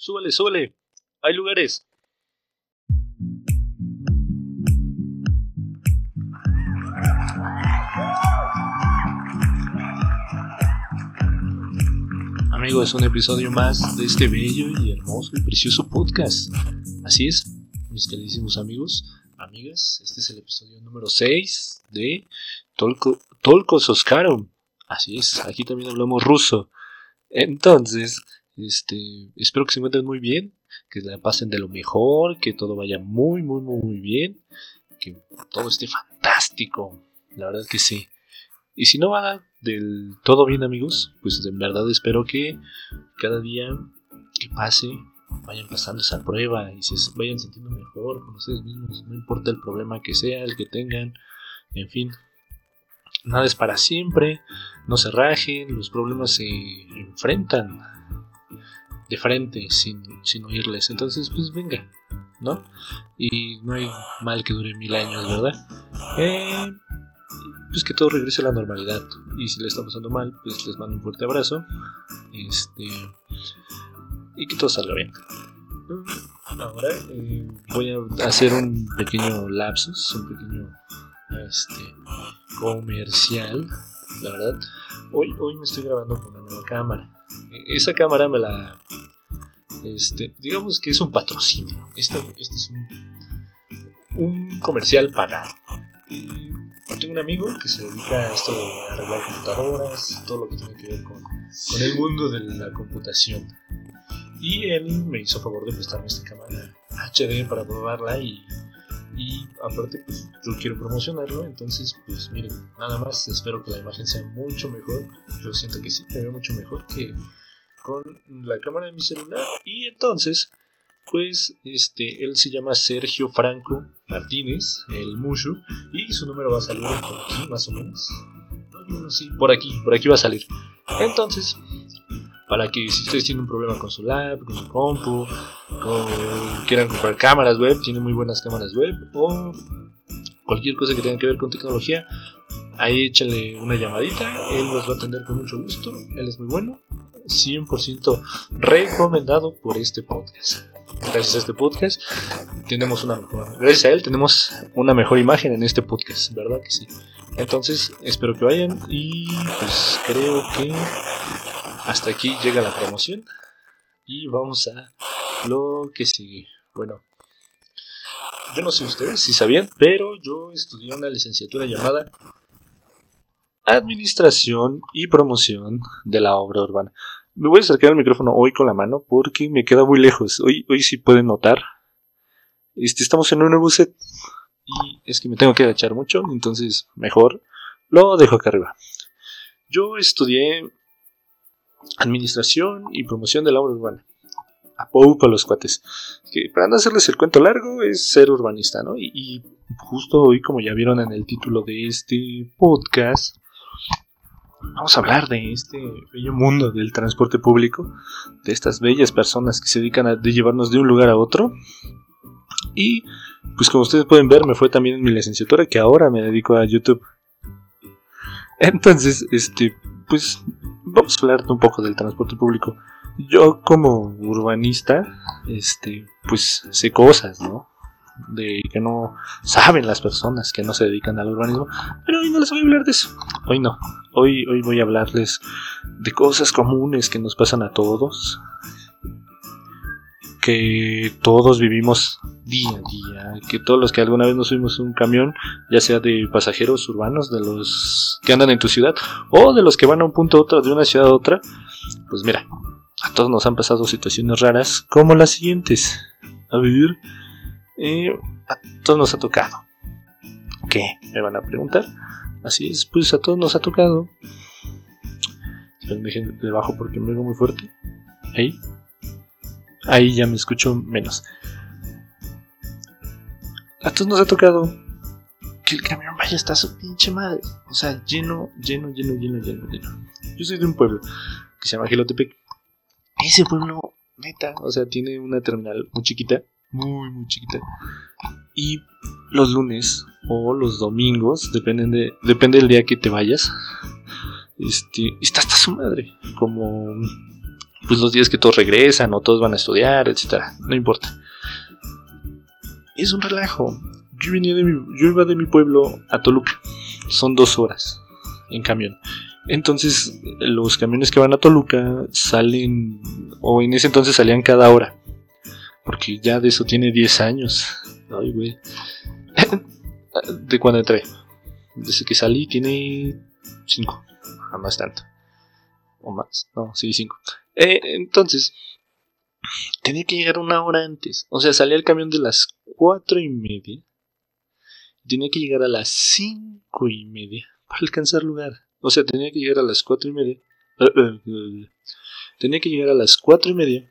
súbele, súbele. Hay lugares. Amigos, un episodio más de este bello y hermoso y precioso podcast. Así es, mis queridísimos amigos, amigas, este es el episodio número 6 de Tolko, Tolkos Oscarum. Así es, aquí también hablamos ruso. Entonces, este, espero que se encuentren muy bien, que la pasen de lo mejor, que todo vaya muy, muy, muy, muy bien, que todo esté fantástico. La verdad que sí. Y si no va del todo bien, amigos, pues en verdad espero que cada día que pase vayan pasando esa prueba y se vayan sintiendo mejor con ustedes mismos, no importa el problema que sea, el que tengan, en fin, nada es para siempre, no se rajen, los problemas se enfrentan de frente sin, sin oírles. Entonces, pues venga, ¿no? Y no hay mal que dure mil años, ¿verdad? Eh, pues que todo regrese a la normalidad. Y si le está pasando mal, pues les mando un fuerte abrazo. Este. Y que todo salga bien. Ahora eh, voy a hacer un pequeño lapsus, un pequeño este, comercial, la verdad. Hoy, hoy me estoy grabando con una nueva cámara. Esa cámara me la este, digamos que es un patrocinio. Este, este es un, un comercial pagado. tengo un amigo que se dedica a esto de arreglar computadoras, todo lo que tiene que ver con, con el mundo de la computación. Y él me hizo favor de prestarme esta cámara HD para probarla y, y aparte pues yo quiero promocionarlo, entonces pues miren, nada más espero que la imagen sea mucho mejor. Yo siento que sí, me veo mucho mejor que con la cámara de mi celular. Y entonces pues este él se llama Sergio Franco Martínez el Mushu y su número va a salir por aquí más o menos. Por aquí por aquí va a salir. Entonces para que si ustedes tienen un problema con su lab, con su compu, con, quieran comprar cámaras web, tiene muy buenas cámaras web o cualquier cosa que tenga que ver con tecnología, ahí échale una llamadita, él los va a atender con mucho gusto, él es muy bueno 100% recomendado por este podcast. Gracias a este podcast tenemos una mejor, gracias a él tenemos una mejor imagen en este podcast, ¿verdad que sí? Entonces, espero que vayan y pues creo que hasta aquí llega la promoción y vamos a lo que sigue. Bueno, yo no sé ustedes si sabían, pero yo estudié una licenciatura llamada Administración y Promoción de la Obra Urbana. Me voy a acercar el micrófono hoy con la mano porque me queda muy lejos. Hoy, hoy sí pueden notar. Este, estamos en un nuevo set. Y es que me tengo que agachar mucho. Entonces, mejor lo dejo acá arriba. Yo estudié Administración y Promoción de la Obra Urbana. A para los cuates. Que para no hacerles el cuento largo es ser urbanista, ¿no? Y justo hoy, como ya vieron en el título de este podcast, vamos a hablar de este bello mundo del transporte público, de estas bellas personas que se dedican a llevarnos de un lugar a otro. Y pues como ustedes pueden ver, me fue también en mi licenciatura que ahora me dedico a YouTube. Entonces, este, pues vamos a hablar un poco del transporte público. Yo como urbanista, este, pues sé cosas, ¿no? de que no saben las personas que no se dedican al urbanismo, pero hoy no les voy a hablar de eso. Hoy no. Hoy, hoy voy a hablarles de cosas comunes que nos pasan a todos, que todos vivimos día a día, que todos los que alguna vez nos subimos un camión, ya sea de pasajeros urbanos, de los que andan en tu ciudad, o de los que van a un punto a otro, de una ciudad a otra, pues mira, a todos nos han pasado situaciones raras como las siguientes. A vivir eh, a todos nos ha tocado. ¿Qué? Me van a preguntar. Así es, pues a todos nos ha tocado. Dejen de bajo porque me veo muy fuerte. Ahí. Ahí ya me escucho menos. A todos nos ha tocado que el camión vaya hasta su pinche madre. O sea, lleno, lleno, lleno, lleno, lleno, lleno. Yo soy de un pueblo que se llama Gilotepec. Ese pueblo, neta, o sea, tiene una terminal muy chiquita muy, muy chiquita. Y los lunes o los domingos, dependen de, depende del día que te vayas, este, está hasta su madre. Como pues los días que todos regresan o todos van a estudiar, etcétera, no importa. Es un relajo. Yo, venía de yo iba de mi pueblo a Toluca. Son dos horas en camión. Entonces, los camiones que van a Toluca salen, o en ese entonces salían cada hora. Porque ya de eso tiene 10 años. Ay, güey. de cuando entré. Desde que salí tiene 5. Más tanto. O más. No, sí, 5. Eh, entonces, tenía que llegar una hora antes. O sea, salía el camión de las 4 y media. Tenía que llegar a las 5 y media para alcanzar lugar. O sea, tenía que llegar a las 4 y media. Tenía que llegar a las 4 y media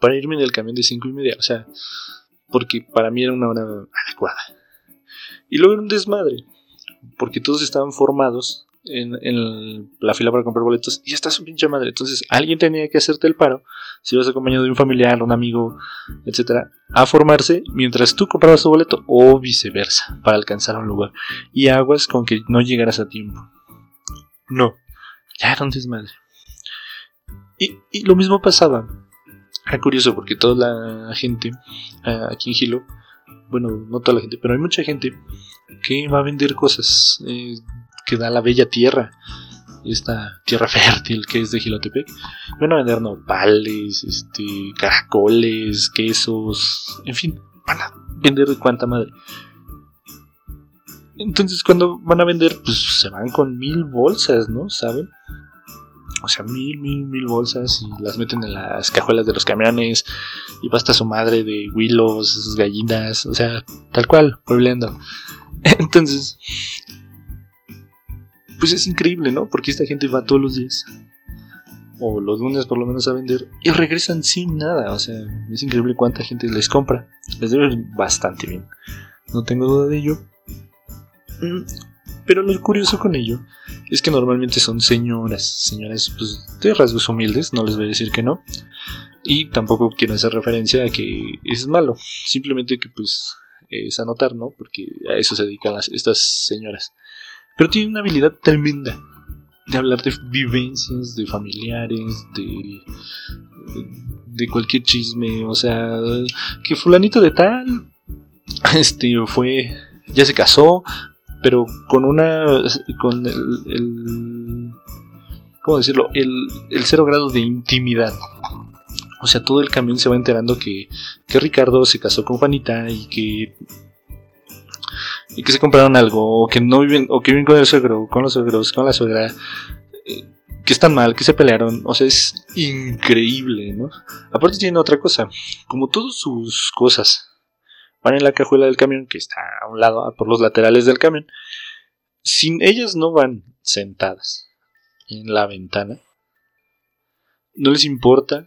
para irme en el camión de 5 y media. O sea, porque para mí era una hora adecuada. Y luego era un desmadre, porque todos estaban formados en, la fila para comprar boletos y estás un pinche madre. Entonces alguien tenía que hacerte el paro, si vas acompañado de un familiar, un amigo, etcétera, a formarse mientras tú comprabas tu boleto o viceversa para alcanzar un lugar. Y aguas con que no llegaras a tiempo. No, ya era un. Y, y lo mismo pasaba. Era curioso porque toda la gente ah, aquí en Gilo, bueno, no toda la gente, pero hay mucha gente que va a vender cosas. Eh, que da la bella tierra, esta tierra fértil que es de Gilotepec. Van a vender nopales, este, caracoles, quesos, en fin, van a vender de cuanta madre. Entonces cuando van a vender, pues se van con mil bolsas, ¿no? ¿Saben? O sea, mil, mil, mil bolsas y las meten en las cajuelas de los camiones y basta su madre de huilos, gallinas, o sea, tal cual, puebleando. Entonces, pues es increíble, ¿no? Porque esta gente va todos los días, o los lunes por lo menos a vender, y regresan sin nada. O sea, es increíble cuánta gente les compra. Les debe bastante bien. No tengo duda de ello. Mm, pero lo curioso con ello es que normalmente son señoras, señoras pues, de rasgos humildes, no les voy a decir que no. Y tampoco quiero hacer referencia a que es malo, simplemente que pues es anotar, ¿no? Porque a eso se dedican estas señoras. Pero tiene una habilidad tremenda de hablar de vivencias, de familiares, de, de cualquier chisme. O sea, que fulanito de tal, este, fue, ya se casó, pero con una, con el, ¿cómo decirlo? El, el cero grado de intimidad. O sea, todo el camión se va enterando que, que Ricardo se casó con Juanita y que y que se compraron algo, o que no viven, o que viven con el suegro, con los suegros, con la suegra, eh, que están mal, que se pelearon, o sea, es increíble, ¿no? Aparte tiene otra cosa, como todas sus cosas van en la cajuela del camión, que está a un lado, por los laterales del camión, sin ellas no van sentadas en la ventana, no les importa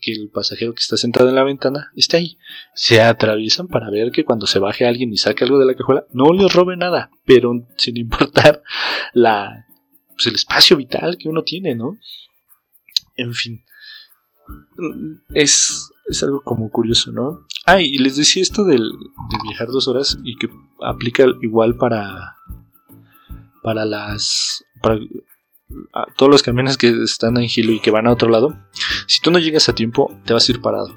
que el pasajero que está sentado en la ventana esté ahí. Se atraviesan para ver que cuando se baje alguien y saque algo de la cajuela, no les robe nada, pero sin importar la, pues, el espacio vital que uno tiene, ¿no? En fin, es, es algo como curioso, ¿no? Ah, y les decía esto del, de viajar dos horas y que aplica igual para, para las, para todos los camiones que están en Gilo y que van a otro lado, si tú no llegas a tiempo, te vas a ir parado.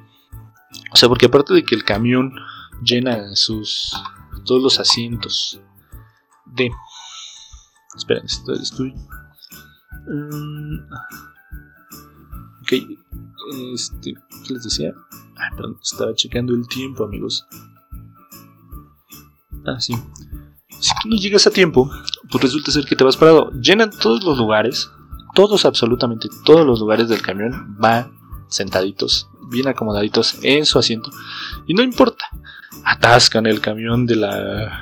O sea, porque aparte de que el camión llena sus todos los asientos de esperen, estoy, mm, ok, este, ¿qué les decía? Ah, perdón, estaba checando el tiempo, amigos. Ah, sí. Si tú no llegas a tiempo, pues resulta ser que te vas parado. Llenan todos los lugares, todos, absolutamente todos los lugares del camión, van sentaditos, bien acomodaditos en su asiento. Y no importa, atascan el camión de la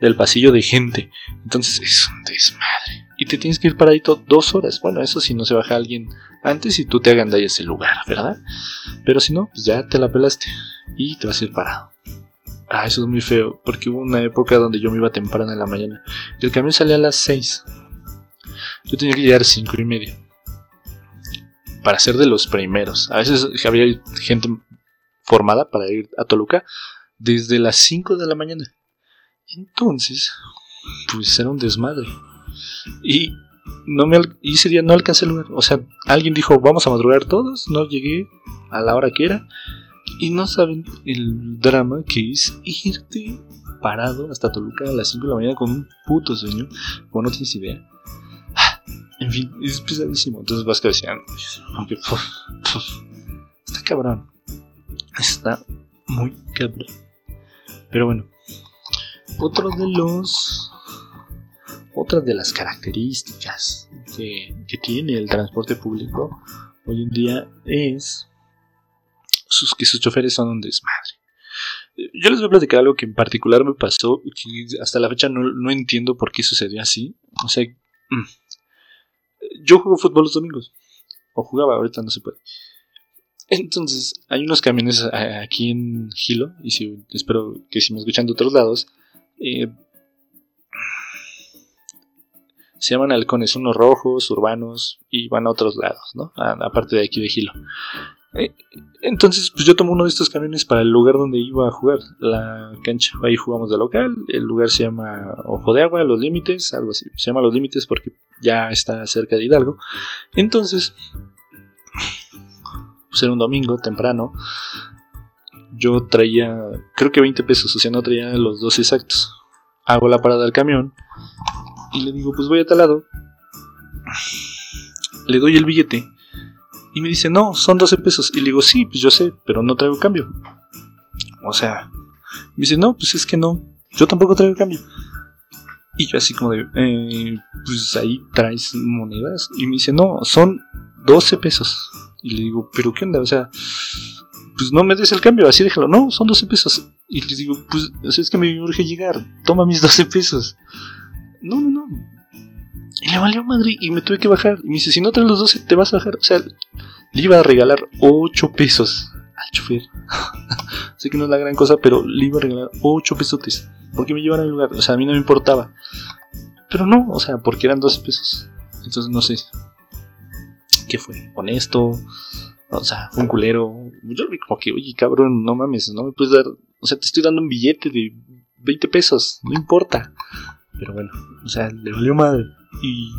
del pasillo de gente. Entonces es un desmadre. Y te tienes que ir paradito dos horas. Bueno, eso si no se baja alguien antes y tú te agandallas el lugar, ¿verdad? Pero si no, pues ya te la pelaste y te vas a ir parado. Ah, eso es muy feo, porque hubo una época donde yo me iba temprano en la mañana. Y el camión salía a las 6. Yo tenía que llegar a 5 y media. Para ser de los primeros. A veces había gente formada para ir a Toluca desde las 5 de la mañana. Entonces, pues era un desmadre. Y no me y ese día no alcancé el lugar. O sea, alguien dijo, vamos a madrugar todos. No llegué a la hora que era. Y no saben el drama que es irte parado hasta Toluca a las 5 de la mañana con un puto sueño. Como no tienes idea. En fin, es pesadísimo. Entonces vas decían, aunque está cabrón. Está muy cabrón. Pero bueno, otro de los otra de las características que, tiene el transporte público hoy en día es sus, sus choferes son un desmadre. Yo les voy a platicar algo que en particular me pasó, que hasta la fecha no, no entiendo por qué sucedió así. O sea, mm, yo juego fútbol los domingos. O jugaba, ahorita no se puede. Entonces, hay unos camiones aquí en Gilo, y si, espero que si me escuchan de otros lados, eh, se llaman halcones, unos rojos, urbanos, y van a otros lados, ¿no? Aparte de aquí de Gilo. Eh, entonces, pues yo tomo uno de estos camiones para el lugar donde iba a jugar, la cancha. Ahí jugamos de local. El lugar se llama Ojo de Agua, Los Límites, algo así. Se llama Los Límites porque ya está cerca de Hidalgo. Entonces, pues era un domingo temprano. Yo traía, creo que 20 pesos, o sea, no traía los dos exactos. Hago la parada del camión y le digo, pues voy a tal lado. Le doy el billete y me dice, no, son 12 pesos. Y le digo, sí, pues yo sé, pero no traigo cambio. O sea, me dice, no, pues es que no, yo tampoco traigo cambio. Y yo así como de, eh, pues ahí traes monedas. Y me dice, no, son 12 pesos. Y le digo, pero ¿qué onda? O sea, pues no me des el cambio, así déjalo. No, son 12 pesos. Y le digo, pues es que me urge llegar, toma mis 12 pesos. No, no, no. Y le valió madre y me tuve que bajar. Y me dice, si no traes los 12, te vas a bajar. O sea, le iba a regalar 8 pesos al chofer. sé que no es la gran cosa, pero le iba a regalar 8 pesotes. Porque me llevan al lugar. O sea, a mí no me importaba. Pero no, o sea, porque eran 12 pesos. Entonces no sé. ¿Qué fue? ¿Honesto? O sea, un culero. Yo vi como que, oye, cabrón, no mames, no me puedes dar. O sea, te estoy dando un billete de 20 pesos. No importa. Pero bueno, o sea, le valió madre. Y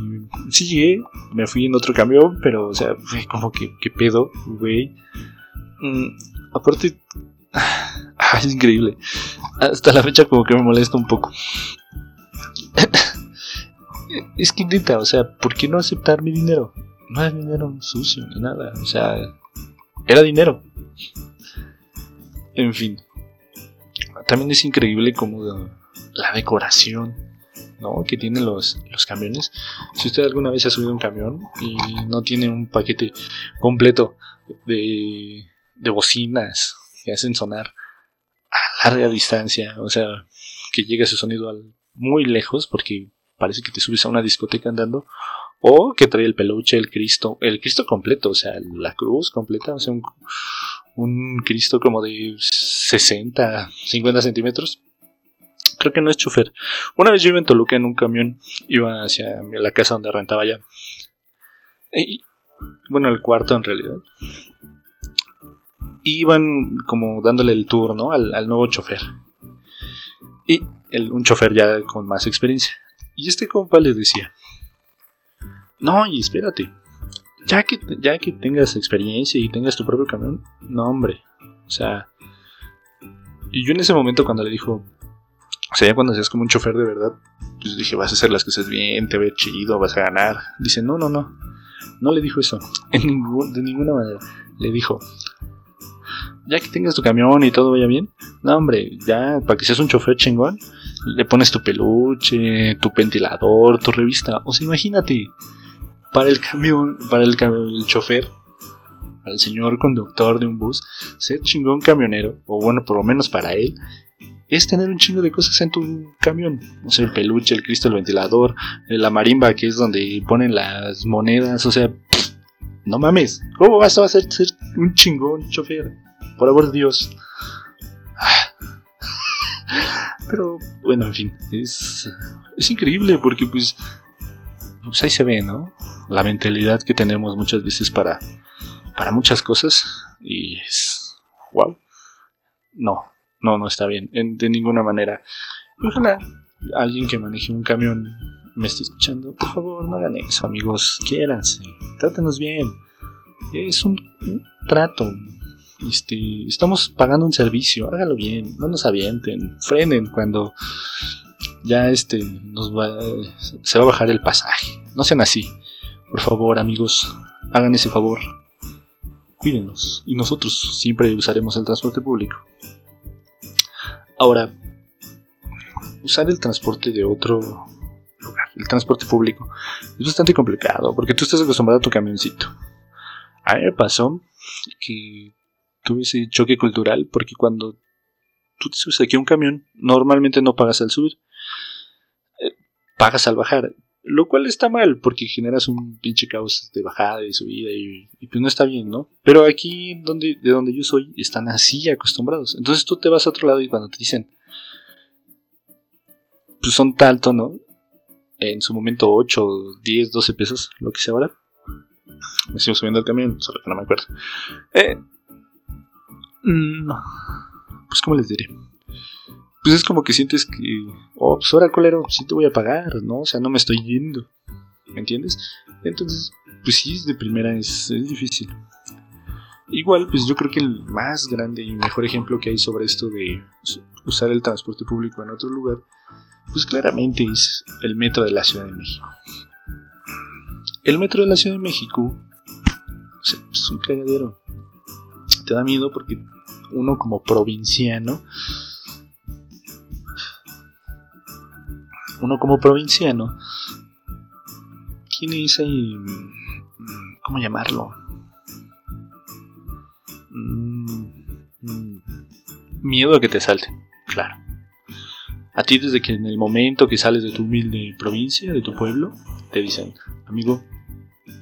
sí llegué, me fui en otro camión, pero, o sea, como que, ¿qué pedo, güey? Mm, aparte, ah, es increíble. Hasta la fecha como que me molesta un poco. es que neta, o sea, ¿por qué no aceptar mi dinero? No es dinero sucio ni nada, o sea, era dinero. En fin, también es increíble como la decoración ¿no? que tienen los, los camiones. Si usted alguna vez ha subido un camión y no tiene un paquete completo de, de bocinas que hacen sonar a larga distancia, o sea, que llega ese sonido muy lejos porque parece que te subes a una discoteca andando, o que trae el peluche, el Cristo, el Cristo completo, o sea, la cruz completa, o sea, un, un Cristo como de 60, 50 centímetros, creo que no es chofer. Una vez yo iba en Toluca en un camión, iba hacia la casa donde rentaba ya. Y, bueno, el cuarto en realidad. iban como dándole el tour, ¿no? Al, nuevo chofer. Y el, un chofer ya con más experiencia. Y este compa le decía, no, y espérate, ya que, ya que tengas experiencia y tengas tu propio camión, no hombre, o sea, y yo en ese momento cuando le dijo, o sea, ya cuando seas como un chofer de verdad, pues dije, vas a hacer las cosas bien, te ve chido, vas a ganar. Dice, no, no, no. No le dijo eso. En de ninguna manera. Le dijo, ya que tengas tu camión y todo vaya bien, no, hombre, ya para que seas un chofer chingón, le pones tu peluche, tu ventilador, tu revista. O sea, imagínate, para el camión, para el, el chofer, el señor conductor de un bus, ser chingón camionero, o bueno, por lo menos para él, es tener un chingo de cosas en tu camión. O sea, el peluche, el cristo, el ventilador, la marimba, que es donde ponen las monedas. O sea, no mames. ¿Cómo vas a ser, un chingón chofer? Por amor de Dios. Pero, bueno, en fin. Es, es increíble porque, pues, pues ahí se ve, ¿no? La mentalidad que tenemos muchas veces para, para muchas cosas. Y es. ¡Wow! No, no, no está bien, de ninguna manera. Ojalá alguien que maneje un camión me está escuchando, por favor, no hagan eso, amigos. Quiéranse, trátenos bien. Es un, trato. Este, estamos pagando un servicio, hágalo bien, no nos avienten, frenen cuando ya este nos va, se va a bajar el pasaje. No sean así. Por favor, amigos, hagan ese favor. Cuídenos y nosotros siempre usaremos el transporte público. Ahora, usar el transporte de otro lugar, el transporte público, es bastante complicado porque tú estás acostumbrado a tu camioncito. A mí me pasó que tuve ese choque cultural porque cuando tú te subes aquí a un camión, normalmente no pagas al subir, eh, pagas al bajar. Lo cual está mal porque generas un pinche caos de bajada y subida y, y, pues no está bien, ¿no? Pero aquí donde, de donde yo soy están así acostumbrados. Entonces tú te vas a otro lado y cuando te dicen, pues son tanto, ¿no? En su momento 8, 10, 12 pesos, lo que sea ahora. Me sigo subiendo al camión, solo que no me acuerdo. Eh, mm, pues, ¿cómo les diré? Pues es como que sientes que, oh, pues ahora colero, sí te voy a pagar, ¿no? O sea, no me estoy yendo, ¿me entiendes? Entonces, pues sí, de primera es, es difícil. Igual, pues yo creo que el más grande y mejor ejemplo que hay sobre esto de usar el transporte público en otro lugar, pues claramente es el metro de la Ciudad de México. El metro de la Ciudad de México o sea, es un cagadero. Te da miedo porque uno como provinciano uno como provinciano tiene ese... ¿Cómo llamarlo? Mm, mm, miedo a que te salten, claro. A ti desde que en el momento que sales de tu humilde provincia, de tu pueblo, te dicen, amigo,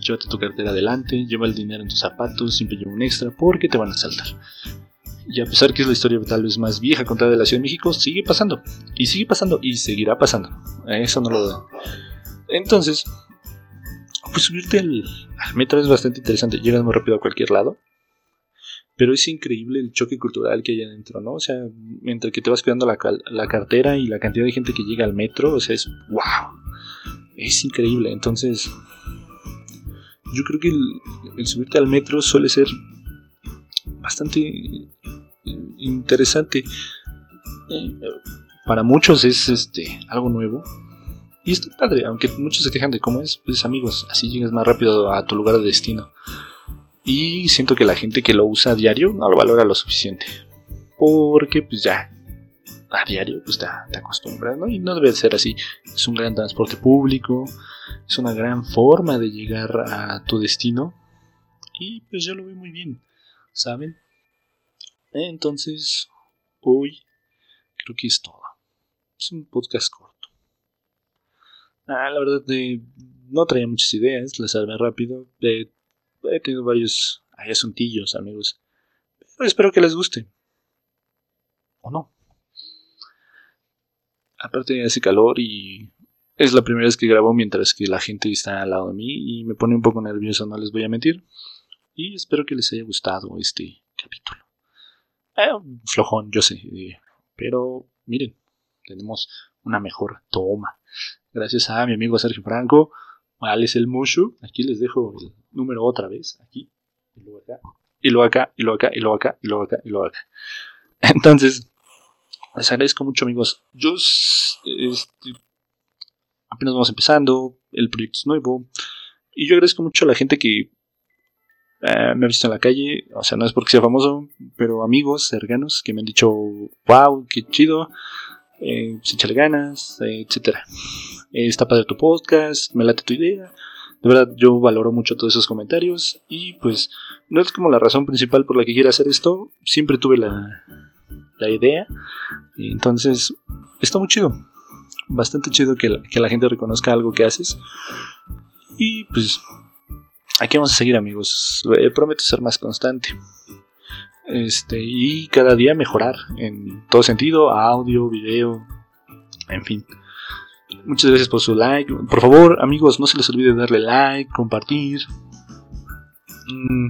llévate tu cartera adelante, lleva el dinero en tus zapatos, siempre lleva un extra porque te van a saltar. Y a pesar que es la historia tal vez más vieja contada de la Ciudad de México, sigue pasando. Y sigue pasando y seguirá pasando. Eso no lo da. Entonces, pues subirte al, metro es bastante interesante. Llegas muy rápido a cualquier lado. Pero es increíble el choque cultural que hay adentro, ¿no? O sea, mientras que te vas cuidando la, la cartera y la cantidad de gente que llega al metro, o sea, es wow. Es increíble. Entonces, yo creo que el subirte al metro suele ser bastante interesante. Eh, para muchos es este algo nuevo. Y está padre, aunque muchos se quejan de cómo es, pues amigos, así llegas más rápido a tu lugar de destino. Y siento que la gente que lo usa a diario no lo valora lo suficiente. Porque pues ya, a diario pues te, te acostumbras. Y no debe ser así. Es un gran transporte público, es una gran forma de llegar a tu destino. Y pues yo lo veo muy bien, ¿saben? Entonces, hoy creo que es todo. Es un podcast corto. Ah, la verdad, eh, no traía muchas ideas, las armé rápido. he tenido varios asuntillos, amigos. Pero espero que les guste. ¿O no? Aparte hace calor y es la primera vez que grabo mientras que la gente está al lado de mí y me pone un poco nervioso, no les voy a mentir. Y espero que les haya gustado este capítulo. Eh, flojón, yo sé. Eh, pero miren, tenemos una mejor toma. Gracias a mi amigo Sergio Franco, Alex El Mushu. Aquí les dejo el número otra vez. Aquí, y luego acá, y luego acá, y luego acá, y luego acá, y luego acá, y luego acá. Entonces, les agradezco mucho, amigos. Yo este, apenas vamos empezando, el proyecto es nuevo. Y yo agradezco mucho a la gente que eh, me ha visto en la calle, o sea, no es porque sea famoso, pero amigos cercanos que me han dicho, wow, qué chido, eh, pues échale ganas, eh, etcétera. Eh, está padre tu podcast, me late tu idea. De verdad, yo valoro mucho todos esos comentarios y pues no es como la razón principal por la que quiero hacer esto, siempre tuve la, la idea, entonces está muy chido, bastante chido que que la gente reconozca algo que haces y pues aquí vamos a seguir amigos. Eh, prometo ser más constante. Este, y cada día mejorar en todo sentido, audio, video, en fin. Muchas gracias por su like. Por favor, amigos, no se les olvide darle like, compartir, mm,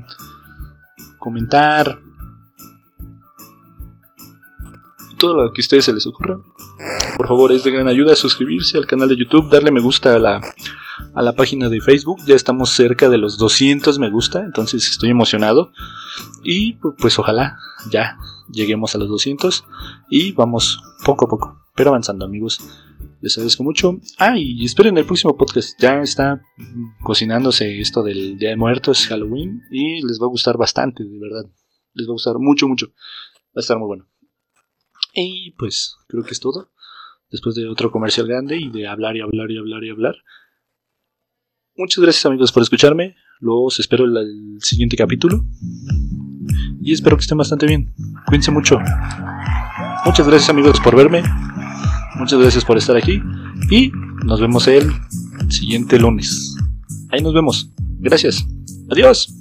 comentar. Todo lo que a ustedes se les ocurra. por favor, es de gran ayuda suscribirse al canal de YouTube, darle me gusta a la, a la página de Facebook. Ya estamos cerca de los 200 me gusta, entonces estoy emocionado. Y pues ojalá ya lleguemos a los 200 y vamos poco a poco, pero avanzando amigos. Les agradezco mucho. Ah, y esperen el próximo podcast. Ya está cocinándose esto del Día de Muertos, Halloween, y les va a gustar bastante, de verdad. Les va a gustar mucho, mucho. Va a estar muy bueno. Y pues creo que es todo. Después de otro comercial grande y de hablar y hablar y hablar y hablar. Muchas gracias amigos por escucharme. Los espero en el siguiente capítulo. Y espero que estén bastante bien. Cuídense mucho. Muchas gracias amigos por verme. Muchas gracias por estar aquí. Y nos vemos el siguiente lunes. Ahí nos vemos. Gracias. Adiós.